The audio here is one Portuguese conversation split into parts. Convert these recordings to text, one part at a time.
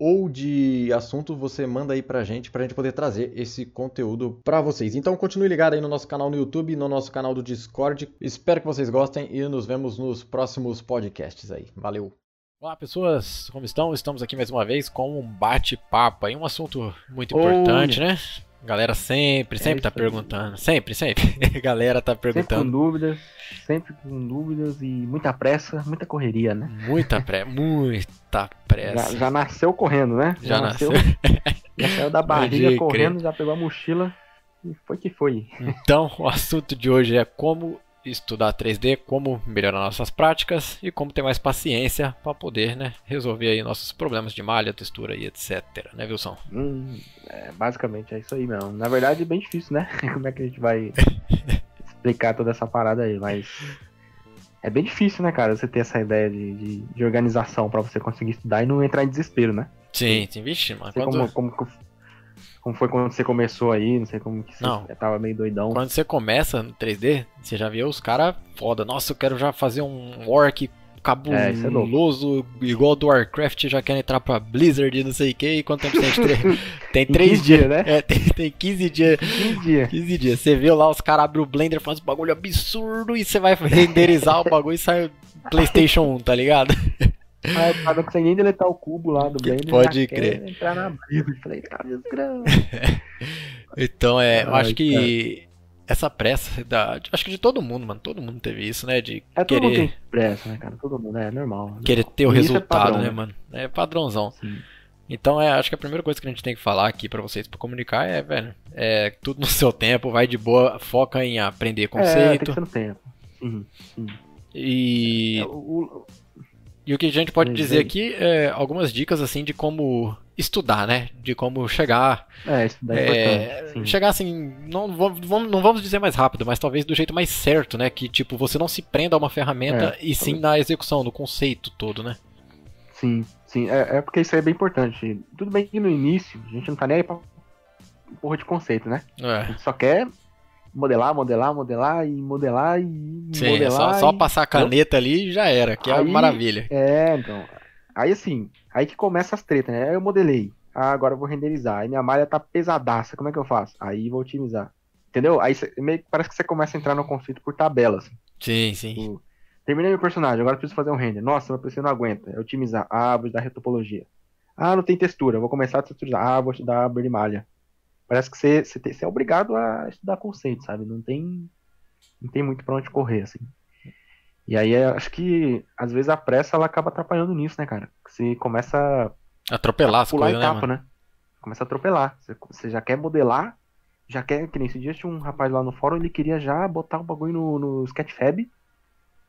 ou de assunto, você manda aí pra gente, pra gente poder trazer esse conteúdo pra vocês. Então, continue ligado aí no nosso canal no YouTube, no nosso canal do Discord. Espero que vocês gostem e nos vemos nos próximos podcasts aí. Valeu! Olá pessoas, como estão? Estamos aqui mais uma vez com um bate-papo aí, um assunto muito importante, né? Galera sempre, sempre é tá perguntando. Sempre, sempre. Galera tá perguntando. Sempre com dúvidas, sempre com dúvidas e muita pressa, muita correria, né? Muita pressa, muita pressa. Já, já, nasceu correndo, né? Já, já nasceu. já saiu da barriga correndo, crer. já pegou a mochila e foi que foi. Então, o assunto de hoje é como estudar 3D, como melhorar nossas práticas e como ter mais paciência para poder né, resolver aí nossos problemas de malha, textura e etc. Né, Wilson? Hum, é, basicamente é isso aí mesmo. Na verdade é bem difícil, né? como é que a gente vai explicar toda essa parada aí, mas é bem difícil, né, cara, você ter essa ideia de, de, de organização para você conseguir estudar e não entrar em desespero, né? Sim, sim, vixe, mano. Quando... Como, como, como foi quando você começou aí, não sei como que você não. tava meio doidão. Quando você começa no 3D, você já viu os caras foda. Nossa, eu quero já fazer um orc cabuloso, é, é igual do Warcraft, já quer entrar pra Blizzard não sei o que, e quanto tempo você tem? tem 3 dias, né? É, tem, tem 15 dias. 15 dias. 15 dias. Você viu lá, os caras abrem o Blender, fazem um bagulho absurdo, e você vai renderizar o bagulho e sai Playstation 1, tá ligado? Ah, eu não consegue nem deletar o cubo lá do Blender. Pode crer. entrar na brisa. Falei, cara, Então, é, eu acho que essa pressa da. Acho que de todo mundo, mano. Todo mundo teve isso, né? De é, querer. Todo mundo tem pressa, né, cara? Todo mundo, é normal. Querer ter o resultado, é padrão, né, mano? É padrãozão. Sim. Então, é, acho que a primeira coisa que a gente tem que falar aqui para vocês, para comunicar, é, velho, é tudo no seu tempo, vai de boa, foca em aprender conceito. É, tem que ser no tempo. Sim, sim. E. É, o, e o que a gente pode dizer aqui é algumas dicas assim de como estudar, né? De como chegar. É, estudar é, é Chegar assim, não vamos, não vamos dizer mais rápido, mas talvez do jeito mais certo, né? Que tipo, você não se prenda a uma ferramenta é, e sim na execução, no conceito todo, né? Sim, sim. É, é, porque isso aí é bem importante. Tudo bem que no início a gente não tá nem aí pra porra de conceito, né? É. A gente só quer modelar, modelar, modelar e modelar e Sim, modelar. Só, só passar a caneta ali e já era, que aí, é maravilha. É, então. Aí assim, aí que começa as tretas, né? Eu modelei. Ah, agora eu vou renderizar. Aí minha malha tá pesadaça. Como é que eu faço? Aí vou otimizar. Entendeu? Aí cê, meio, parece que você começa a entrar no conflito por tabelas. Sim, sim. Tipo, terminei meu personagem, agora preciso fazer um render. Nossa, meu PC não aguenta. É otimizar. Ah, vou dar retopologia. Ah, não tem textura. Vou começar a texturizar. Ah, vou dar abrir malha. Parece que você, você, você é obrigado a estudar conceito, sabe? Não tem, não tem muito pra onde correr, assim. E aí acho que às vezes a pressa ela acaba atrapalhando nisso, né, cara? Você começa a atropelar a as coisas, etapa, né, né? Começa a atropelar. Você, você, já quer modelar, já quer, que nem esse dia tinha um rapaz lá no fórum, ele queria já botar o um bagulho no, no Sketchfab.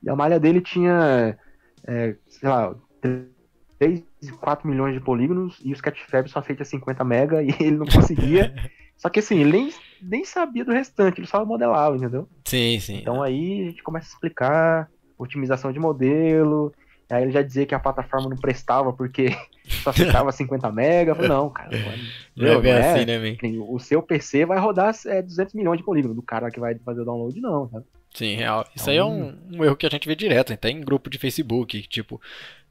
E a malha dele tinha, é, sei lá, 3, 4 milhões de polígonos e o Sketchfab só aceita 50 mega e ele não conseguia. só que assim, ele nem, nem sabia do restante, ele só modelava, entendeu? Sim, sim. Então aí a gente começa a explicar otimização de modelo, aí ele já dizia que a plataforma não prestava porque só aceitava 50 mega. Eu falei, não, cara. Não, não é bem é, assim, né, man? O seu PC vai rodar é, 200 milhões de polígonos, do cara que vai fazer o download, não, sabe? Sim, real. Isso então, aí é um, um, erro que a gente vê direto, até em grupo de Facebook, tipo,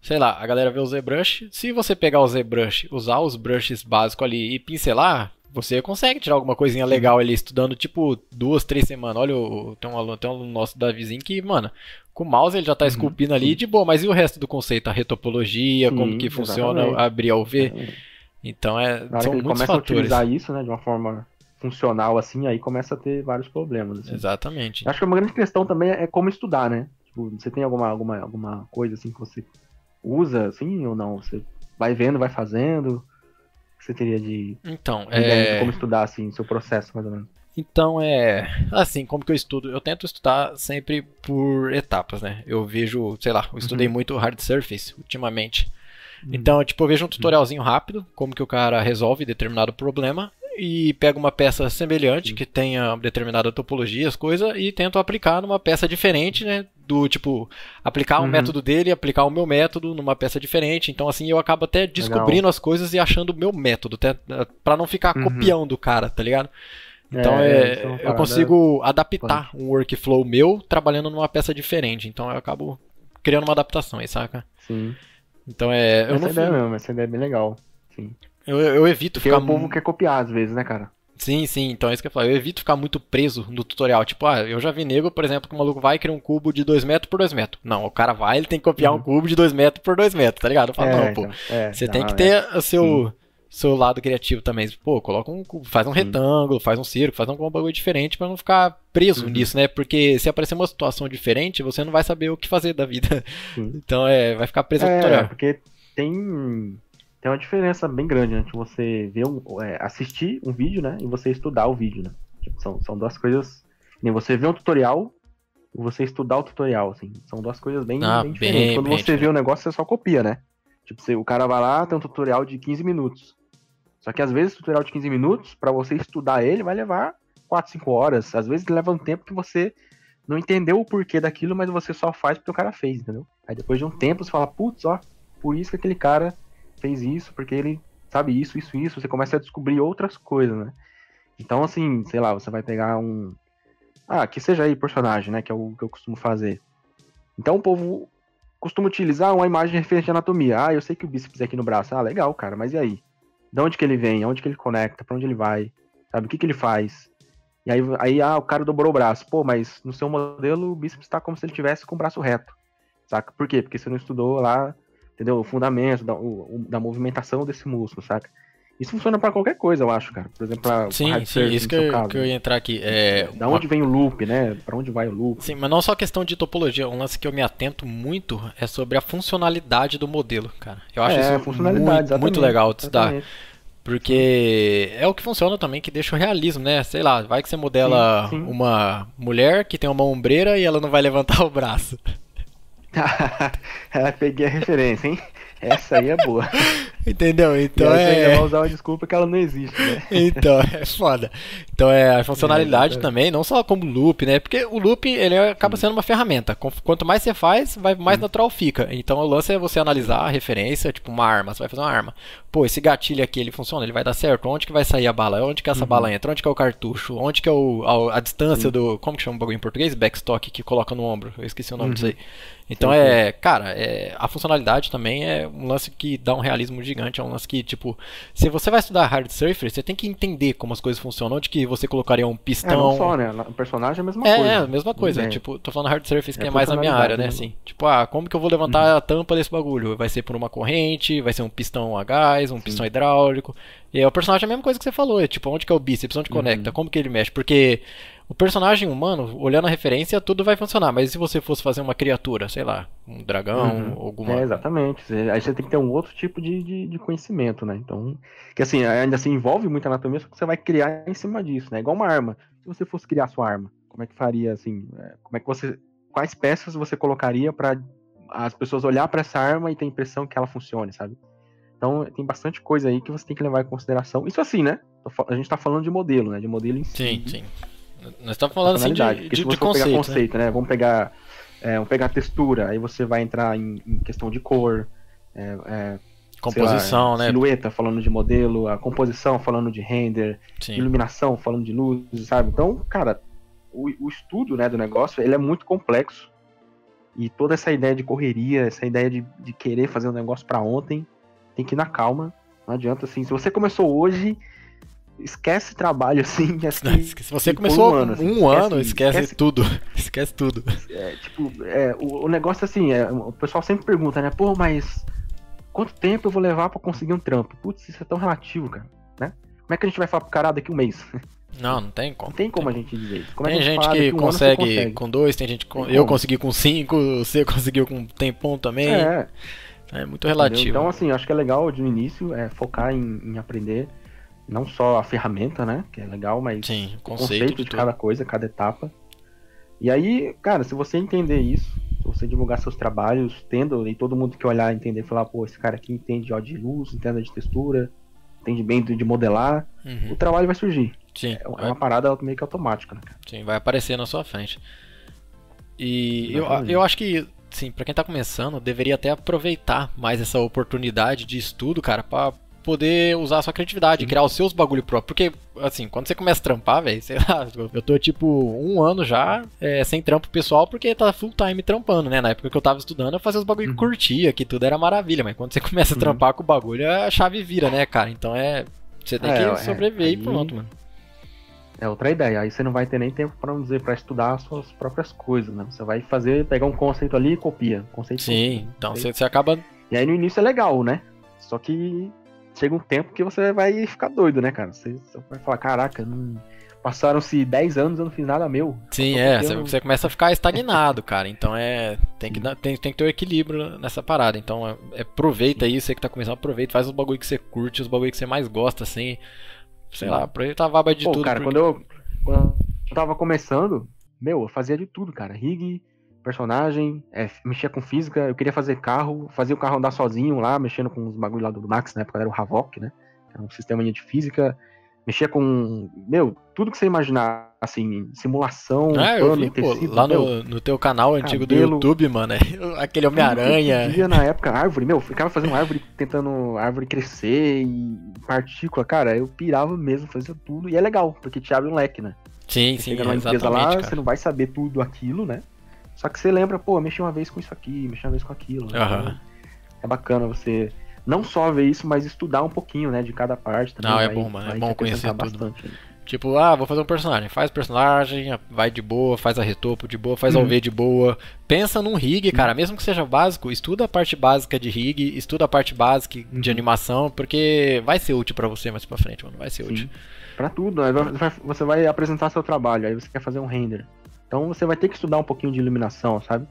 sei lá, a galera vê o ZBrush, se você pegar o ZBrush, usar os brushes básicos ali e pincelar, você consegue tirar alguma coisinha legal ali, estudando tipo duas, três semanas. Olha, tem um aluno, tem um aluno nosso da vizinho que, mano, com o mouse ele já tá uhum, esculpindo ali de boa, mas e o resto do conceito? A retopologia, sim, como que funciona exatamente. abrir ao ver? Então é. Na hora são que ele muitos começa fatores. a utilizar isso, né, de uma forma funcional assim, aí começa a ter vários problemas. Assim. Exatamente. Acho que uma grande questão também é como estudar, né? Tipo, você tem alguma, alguma, alguma coisa assim que você usa, assim, ou não? Você vai vendo, vai fazendo? O que você teria de, então, de é... como estudar, assim, seu processo, mais ou menos? Então é assim, como que eu estudo? Eu tento estudar sempre por etapas, né? Eu vejo, sei lá, eu estudei uhum. muito hard surface ultimamente. Uhum. Então, tipo, eu vejo um tutorialzinho rápido, como que o cara resolve determinado problema, e pego uma peça semelhante, que tenha determinada topologia, as coisas, e tento aplicar numa peça diferente, né? Do tipo, aplicar um Uhum. método dele, aplicar o meu método numa peça diferente. Então, assim, eu acabo até descobrindo as coisas e achando o meu método, até, pra não ficar Uhum. copiando o cara, tá ligado? Então É, é, é uma eu consigo adaptar um workflow meu trabalhando numa peça diferente. Então eu acabo criando uma adaptação aí, saca? Sim. Então é. Eu, essa não, ideia mesmo, essa ideia é bem legal. Sim. Eu, eu evito Porque ficar. o povo quer copiar às vezes, né, cara? Sim, sim, então é isso que eu falo. Eu evito ficar muito preso no tutorial. Tipo, ah, eu já vi nego, por exemplo, que o maluco vai e cria um cubo de 2 metros por 2 metros. Não, o cara vai, ele tem que copiar um Uhum. cubo de 2 metros por 2 metros, tá ligado? Eu falo, não, pô. então, é, Você não, tem que é. ter o seu, seu lado criativo também. Pô, coloca um, cubo, faz um retângulo, faz um círculo, faz algum bagulho diferente pra não ficar preso Uhum. nisso, né? Porque se aparecer uma situação diferente, você não vai saber o que fazer da vida. Então é, vai ficar preso ao É, tutorial. porque tem, tem uma diferença bem grande entre você ver um, é, assistir um vídeo, né? E você estudar o vídeo, né? Tipo, são, são duas coisas. Nem você ver um tutorial e você estudar o tutorial, assim. São duas coisas bem, Ah, bem bem, diferentes. Quando bem você vê o negócio, você só copia, né? Tipo, você- o cara vai lá, tem um tutorial de 15 minutos. Só que às vezes o tutorial de 15 minutos, pra você estudar ele, vai levar 4, 5 horas. Às vezes leva um tempo que você não entendeu o porquê daquilo, mas você só faz porque o cara fez, entendeu? Aí depois de um tempo você fala, putz, ó, por isso que aquele cara fez isso, porque ele sabe isso, isso, isso. Você começa a descobrir outras coisas, né? Então, assim, sei lá, você vai pegar um. Ah, que seja aí personagem, né? Que é o que eu costumo fazer. Então o povo costuma utilizar uma imagem referência de anatomia. Ah, eu sei que o bíceps é aqui no braço. Ah, legal, cara, mas e aí? De onde que ele vem? Onde que ele conecta? Pra onde ele vai? Sabe? O que que ele faz? E aí, aí ah, o cara dobrou o braço. Pô, mas no seu modelo o bíceps tá como se ele tivesse com o braço reto. Saca? Por quê? Porque você não estudou lá, entendeu? O fundamento da, o- da movimentação desse músculo, saca? Isso funciona pra qualquer coisa, eu acho, cara. Por exemplo, pra, Sim, sim, isso que eu, caso. que eu ia entrar aqui. É, Da onde vem o loop, né? Pra onde vai o loop? Sim, mas não só questão de topologia, um lance que eu me atento muito é sobre a funcionalidade do modelo, cara. Eu acho é, isso funcionalidade, muito, muito legal de estudar. exatamente. Porque é o que funciona também, que deixa o realismo, né? Sei lá, vai que você modela Sim, sim. uma mulher que tem uma ombreira e ela não vai levantar o braço. É, Peguei a referência, hein? Essa aí é boa. Entendeu? Então é. vai usar uma desculpa que ela não existe, né? Então, é foda. Então é a funcionalidade É, exatamente. também, não só como loop, né? Porque o loop, ele acaba sendo uma ferramenta. Quanto mais você faz, vai mais natural fica. Então o lance é você analisar a referência, tipo uma arma, você vai fazer uma arma. Pô, esse gatilho aqui, ele funciona, ele vai dar certo. Onde que vai sair a bala? Onde que essa Uhum. bala entra? Onde que é o cartucho? Onde que é o, a, a distância do... Como que chama o bagulho em português? Backstock, que coloca no ombro. Eu esqueci o nome Uhum. disso aí. Então Sim, é, cara, é, a funcionalidade também é um lance que dá um realismo gigante, é um lance que, tipo, se você vai estudar hard surfer, você tem que entender como as coisas funcionam, onde que você colocaria um É, pistão. não só, né? O personagem é a mesma É, coisa. é, a mesma coisa. É. Tipo, tô falando hard surface, que É é, mais na minha área, né? funcionalidade, Assim, tipo, ah, como que eu vou levantar a tampa desse bagulho? Vai ser por uma corrente, vai ser um pistão a gás, um pistão hidráulico. E aí, o personagem é a mesma coisa que você falou, é tipo, onde que é o bíceps, onde conecta, como que ele mexe? Porque o personagem humano, olhando a referência, tudo vai funcionar. Mas se você fosse fazer uma criatura, sei lá, um dragão, Uhum. alguma. É, exatamente. Aí você tem que ter um outro tipo de, de, de conhecimento, né? Então, que assim, ainda assim envolve muita anatomia, só que você vai criar em cima disso, né? Igual uma arma. Se você fosse criar sua arma, como é que faria, assim, é, como é que você, quais peças você colocaria para as pessoas olhar para essa arma e ter a impressão que ela funcione, sabe? Então, tem bastante coisa aí que você tem que levar em consideração. Isso assim, né? A gente tá falando de modelo, né? De modelo em si. Sim, sim. Nós estamos falando assim de, de, se de você for pegar conceito. né? conceito, né? Vamos pegar, é, vamos pegar textura, aí você vai entrar em, em questão de cor, é, é, Composição, lá, né? Silhueta falando de modelo, a composição falando de render, Sim. iluminação falando de luzes, sabe? Então, cara, o, o estudo né, do negócio ele é muito complexo. E toda essa ideia de correria, essa ideia de, de querer fazer um negócio pra ontem, tem que ir na calma. Não adianta assim. Se você começou hoje, esquece trabalho assim. assim Se você começou um ano, assim, um ano, esquece, esquece- tudo. Esquece tudo. É, tipo, é, o, o negócio assim, é, o pessoal sempre pergunta, né? Pô, mas quanto tempo eu vou levar pra conseguir um trampo? Putz, isso é tão relativo, cara, né? Como é que a gente vai falar pro cara daqui um mês? Não, não tem como. Não tem como a gente dizer isso. Como é Tem que a gente fala que daqui um consegue, consegue? com dois, tem gente com. Tem Eu como. consegui com cinco, você conseguiu com um tempão também. É, É, muito entendeu? relativo. Então, assim, eu acho que é legal de início é, focar em, em aprender não só a ferramenta, né? Que é legal, mas Sim, o conceito, conceito de tudo. cada coisa, cada etapa. E aí, cara, se você entender isso, se você divulgar seus trabalhos, tendo, e todo mundo que olhar entender, falar, pô, esse cara aqui entende ó, de luz, entende de textura, entende bem de modelar, Uhum. o trabalho vai surgir. Sim, É vai, uma parada meio que automática, né, cara? sim, vai aparecer na sua frente. E eu, eu acho que, sim, pra quem tá começando, deveria até aproveitar mais essa oportunidade de estudo, cara, pra poder usar a sua criatividade, Sim. criar os seus bagulho próprio. Porque, assim, quando você começa a trampar, velho, sei lá, eu tô tipo um ano já é, sem trampo pessoal porque tá full time trampando, né? Na época que eu tava estudando, eu fazia os bagulho que Uhum. curtia, que tudo era maravilha, mas quando você começa a Uhum. trampar com o bagulho, a chave vira, né, cara? Então é. Você tem É, que é, sobreviver e aí- pronto, mano. É outra ideia. Aí você não vai ter nem tempo para dizer para estudar as suas próprias coisas, né? Você vai fazer, pegar um conceito ali e copia. Conceito Sim, copia. então você, você acaba. E aí no início é legal, né? Só que chega um tempo que você vai ficar doido, né, cara? Você, vai falar, caraca, passaram-se 10 anos e eu não fiz nada meu. Sim, é, você, eu- você começa a ficar estagnado, cara. Então é. Tem que, tem, tem que ter o equilíbrio nessa parada. Então é, é, aproveita aí, você que tá começando, aproveita, faz os bagulho que você curte, os bagulho que você mais gosta, assim. Sei lá, aproveita a vaba de Pô, tudo. cara, porque- quando eu, quando eu tava começando, meu, eu fazia de tudo, cara. Rig, personagem, é, mexia com física, eu queria fazer carro, fazia o carro andar sozinho lá, mexendo com os bagulho lá do Max, na época era o Havok, né? Era um sistema de física. Mexia com, meu, tudo que você imaginar, assim, simulação, Ah, eu vi, pô, tecido, lá meu, no, no teu canal antigo do cabelo. YouTube, mano, aquele Homem-Aranha. podia na época, árvore, meu, ficava fazendo árvore, tentando árvore crescer e partícula, cara, eu pirava mesmo, fazia tudo. E é legal, porque te abre um leque, né? Sim, Você sim, chega numa empresa exatamente, lá, cara. você não vai saber tudo aquilo, né? Só que você lembra, pô, mexi uma vez com isso aqui, mexi uma vez com aquilo. né? Aham. É bacana você não só ver isso, mas estudar um pouquinho, né, de cada parte. Também Não, é vai- bom, mano, é bom conhecer tudo. Bastante. Tipo, ah, vou fazer um personagem. Faz personagem, vai de boa, faz a retopo de boa, faz a Uhum. OV de boa. Pensa num rig, cara, mesmo que seja básico, estuda a parte básica de rig, estuda a parte básica de Uhum. animação, porque vai ser útil pra você mais pra frente, mano. Vai ser útil. Sim. Pra tudo, você vai apresentar seu trabalho, aí você quer fazer um render. Então você vai ter que estudar um pouquinho de iluminação, sabe?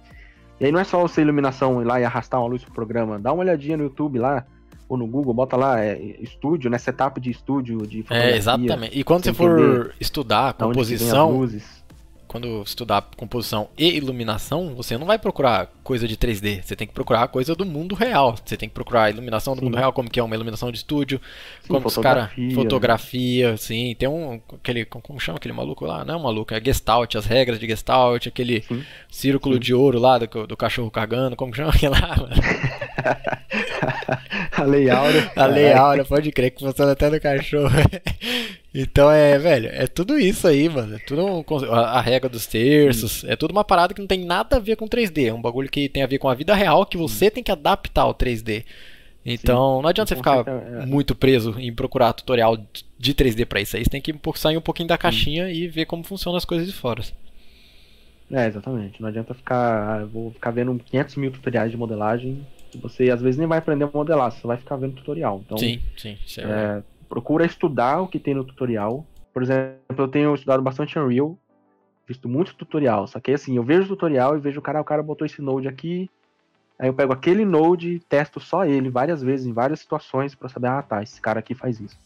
E aí não é só você iluminação ir lá e arrastar uma luz pro programa. Dá uma olhadinha no YouTube lá, ou no Google, bota lá, é, estúdio, né? Setup de estúdio, de fotografia. É, exatamente. E quando você for estudar composição, luzes. Quando estudar composição e iluminação, você não vai procurar coisa de 3D. Você tem que procurar coisa do mundo real. Você tem que procurar a iluminação do Sim. mundo real, como que é uma iluminação de estúdio, Sim, como os cara fotografia, fotografia, sim, tem um aquele como chama aquele maluco lá? Não é um maluco, é Gestalt, as regras de Gestalt, aquele Sim. círculo de ouro lá do, do cachorro cagando, como chama aquele lá? A Lei Áurea. A lei áurea, pode crer que funciona até no cachorro. então é, velho, é tudo isso aí, mano. É tudo um a, a regra dos terços, é tudo uma parada que não tem nada a ver com 3D. É um bagulho que tem a ver com a vida real que você tem que adaptar ao 3D. Então, não adianta você ficar é- muito preso em procurar tutorial de 3D pra isso aí. Você tem que sair um pouquinho da caixinha e ver como funcionam as coisas de fora. É, exatamente. Não adianta ficar. vou ficar vendo 500 mil tutoriais de modelagem. Você às vezes nem vai aprender a modelar, você vai ficar vendo tutorial. Então, sim, sim. É é, procura estudar o que tem no tutorial. Por exemplo, eu tenho estudado bastante Unreal, visto muito tutorial. Só que assim, eu vejo o tutorial e vejo o cara, o cara botou esse node aqui. Aí eu pego aquele node e testo só ele várias vezes, em várias situações, pra saber, ah tá, esse cara aqui faz isso.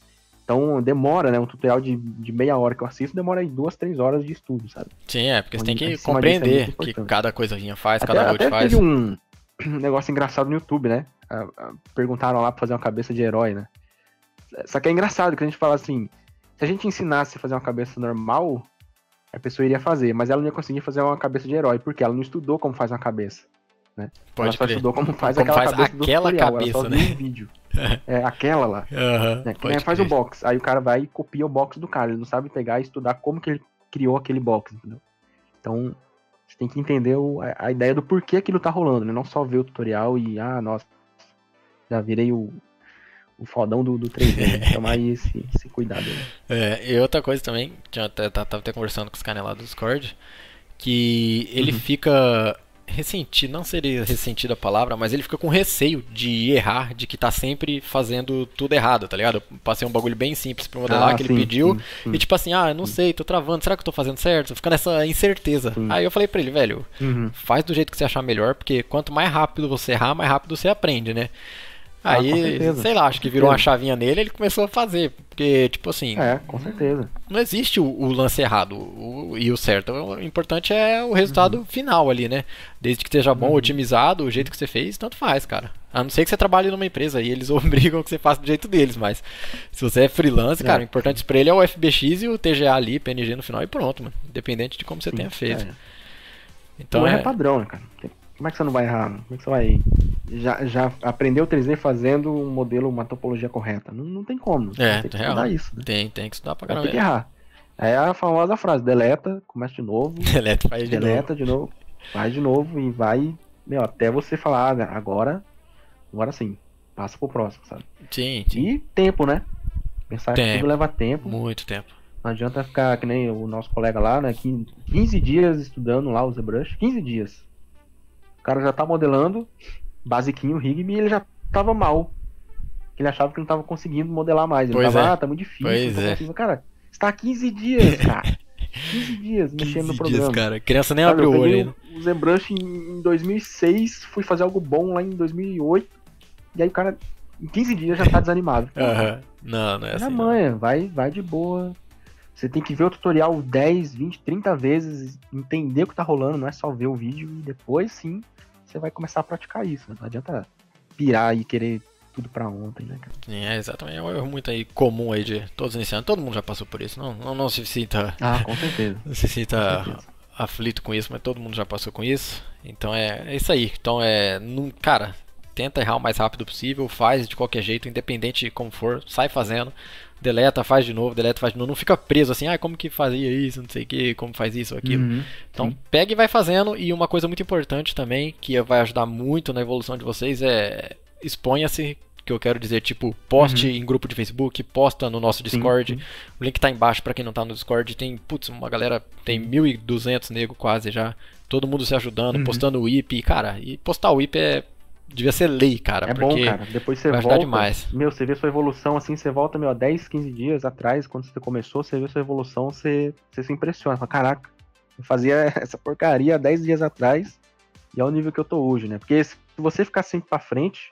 Então demora, né? Um tutorial de, de meia hora que eu assisto demora aí duas, três horas de estudo, sabe? Sim, é, porque você tem Em que disso é compreender muito que cada coisinha faz, Até, cada node faz. teve um, um negócio engraçado no YouTube, né? Ah, ah, Perguntaram lá pra fazer uma cabeça de herói, né? Só que é engraçado que a gente fala assim: se a gente ensinasse a fazer uma cabeça normal, a pessoa iria fazer, mas ela não ia conseguir fazer uma cabeça de herói, porque ela não estudou como faz uma cabeça. ela Pode só crer. estudou como faz Como aquela faz cabeça do aquela tutorial, cabeça, ela só né? viu um vídeo. é, aquela lá. Aham, Né? Faz o box. Aí o cara vai e copia o box do cara. Ele não sabe pegar e estudar como que ele criou aquele box, entendeu? Então, você tem que entender o- a, a ideia do porquê aquilo tá rolando, né? Não só ver o tutorial e, ah, nossa, já virei o, o fodão do, do 3D. né? Tomar aí esse, esse cuidado. É, e outra coisa também, que eu até, tava até conversando com os caras lá do Discord, que ele Uhum. fica ressentido, não seria ressentido a palavra, mas ele fica com receio de errar, de que tá sempre fazendo tudo errado, tá ligado? Eu passei um bagulho bem simples pra modelar Ah, que ele sim, pediu, sim, sim. e tipo assim, ah, eu não sei, tô travando, será que eu tô fazendo certo? Fica nessa incerteza. Aí eu falei pra ele, velho, Uhum. faz do jeito que você achar melhor, porque quanto mais rápido você errar, mais rápido você aprende, né? Ah, Aí, certeza. sei lá, acho que virou uma chavinha nele ele começou a fazer. Porque, tipo assim, É, com certeza. não existe o, o lance errado o- e o certo. O importante é o resultado Uhum. final ali, né? Desde que esteja bom, otimizado, o jeito que você fez, tanto faz, cara. A não ser que você trabalhe numa empresa e eles obrigam que você faça do jeito deles, mas se você é freelance, É. cara, o importante pra ele é o FBX e o TGA ali, PNG no final e pronto, mano. Independente de como você Sim, tenha feito. é. Então não é. é padrão, né, cara? Como é que você não vai errar? Como é que você vai. Já, já aprendeu 3D fazendo um modelo, uma topologia correta? Não, não tem como. É, tem que real. estudar isso, né? Tem, tem que estudar pra caramba. ter que errar. É a famosa frase: deleta, começa de novo, Delete faz de novo. deleta de novo, faz de novo e vai. Meu, até você falar, "Ah, agora. Agora sim. Passa pro próximo, sabe? Sim, sim. E tempo, né? Pensar que Tempo. tudo leva tempo. Muito tempo. Não adianta ficar que nem o nosso colega lá, né? que 15 dias estudando lá o ZBrush. 15 dias. O cara já tá modelando, basiquinho, Rigby, e ele já tava mal. Ele achava que não tava conseguindo modelar mais. Ele Pois tava, é. ah, tá muito difícil. Pois é. conseguindo." Cara, você tá há 15 dias, cara. 15 dias mexendo 15 no dias, programa. cara. Criança nem Sabe, eu o olho ainda. o, ZBrush em, em 2006, fui fazer algo bom lá em 2008, e aí o cara, em 15 dias, já tá desanimado. Aham. Não, não é assim. a manha, vai, vai de boa. Você tem que ver o tutorial 10, 20, 30 vezes, entender o que tá rolando, não é só ver o vídeo e depois sim você vai começar a praticar isso. né? Não adianta pirar e querer tudo pra ontem, né, cara? Sim, é exatamente. É um erro muito aí comum aí de todos os iniciantes. Todo mundo já passou por isso. Não, não, não se sinta, Ah, com certeza. não se Com sinta certeza. aflito com isso, mas todo mundo já passou com isso. Então é, é isso aí. Então é. Não, cara, tenta errar o mais rápido possível, faz de qualquer jeito, independente de como for, sai fazendo. Deleta, faz de novo, deleta, faz de novo. Não fica preso assim, ah, como que fazia isso, não sei o que, como faz isso ou aquilo. Uhum, Então sim. pega e vai fazendo. E uma coisa muito importante também, que vai ajudar muito na evolução de vocês, é exponha-se. Que eu quero dizer, tipo, poste em grupo de Facebook, posta no nosso Uhum. Sim, Discord. sim. O link tá embaixo pra quem não tá no Discord. Tem, putz, uma galera, tem 1.200 nego quase já. Todo mundo se ajudando, Uhum. postando o IP. Cara, e postar o IP é. Devia ser lei, cara. É bom, cara. Depois você vai volta. demais. Meu, você vê sua evolução assim, você volta, meu, 10, 15 dias atrás, quando você começou, você vê sua evolução, você, você se impressiona. Fala, caraca, eu fazia essa porcaria há 10 dias atrás e é o nível que eu tô hoje, né? Porque se você ficar sempre pra frente,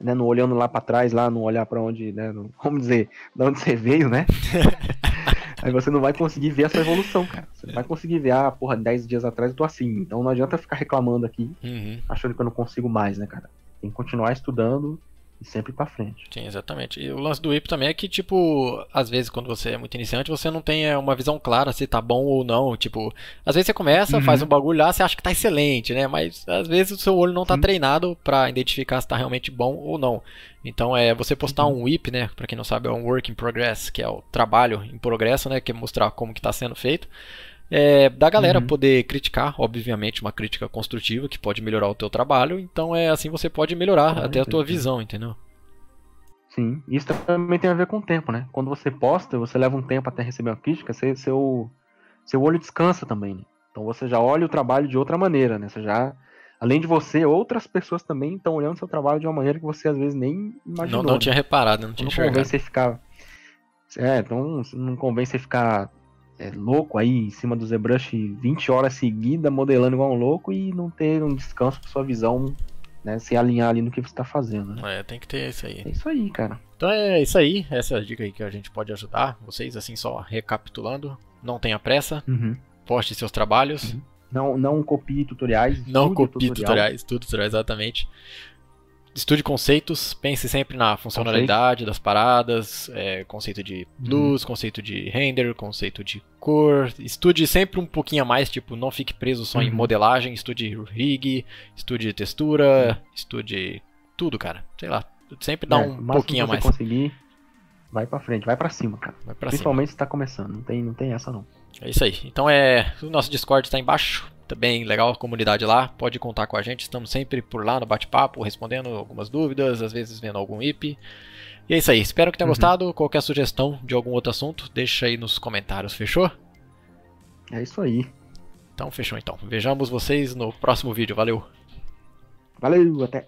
né, não olhando lá pra trás, lá, não olhar pra onde, né, não- vamos dizer, de onde você veio, né? Aí você não vai conseguir ver a sua evolução, cara. Você não vai conseguir ver, ah, porra, 10 dias atrás eu tô assim. Então não adianta ficar reclamando aqui, Uhum. achando que eu não consigo mais, né, cara? Tem que continuar estudando e sempre pra frente. Sim, exatamente. E o lance do IP também é que, tipo, às vezes quando você é muito iniciante, você não tem é, uma visão clara se tá bom ou não. Tipo, às vezes você começa, Uhum. faz um bagulho lá, você acha que tá excelente, né? Mas às vezes o seu olho não tá Sim. treinado pra identificar se tá realmente bom ou não. Então é você postar Uhum. um WIP, né? Pra quem não sabe, é um Work in Progress, que é o trabalho em progresso, né? Que é mostrar como que tá sendo feito. É, da galera Uhum. poder criticar, obviamente, uma crítica construtiva que pode melhorar o teu trabalho. Então é assim você pode melhorar até a tua visão, entendeu? Sim, isso também tem a ver com o tempo, né? Quando você posta, você leva um tempo até receber uma crítica, você- seu, seu olho descansa também, né? Então você já olha o trabalho de outra maneira, né? Você já, além de você, outras pessoas também estão olhando seu trabalho de uma maneira que você às vezes nem imaginou. Não, não né? tinha reparado, não tinha não convém enxergado. você ficar. É, então não convém você ficar é, louco aí em cima do ZBrush 20 horas seguidas, modelando igual um louco e não ter um descanso pra sua visão, né? Se alinhar ali no que você tá fazendo. Né? É, tem que ter isso aí. É isso aí, cara. Então é isso aí, essa é a dica aí que a gente pode ajudar vocês, assim, só recapitulando. Não tenha pressa, Uhum. poste seus trabalhos, Não, não copie tutoriais. não copie tutorial. tutoriais, tudo tutorial exatamente. Estude conceitos, pense sempre na funcionalidade das paradas, é, conceito de Uhum. luz, conceito de render, conceito de cor. Estude sempre um pouquinho a mais, tipo, não fique preso só em Uhum. modelagem, estude rig, estude textura, estude tudo, cara. Sei lá, sempre dá É, um pouquinho a mais. você conseguir, vai pra frente, vai pra cima, cara. Vai pra cima. Principalmente se tá começando, não tem, não tem essa não. É isso aí. Então é. O nosso Discord está embaixo. Também legal a comunidade lá. Pode contar com a gente. Estamos sempre por lá no bate-papo, respondendo algumas dúvidas, às vezes vendo algum IP. E é isso aí. Espero que tenha Uhum. gostado. Qualquer sugestão de algum outro assunto, deixa aí nos comentários. Fechou? É isso aí. Então fechou então. Vejamos vocês no próximo vídeo. Valeu! Valeu, até.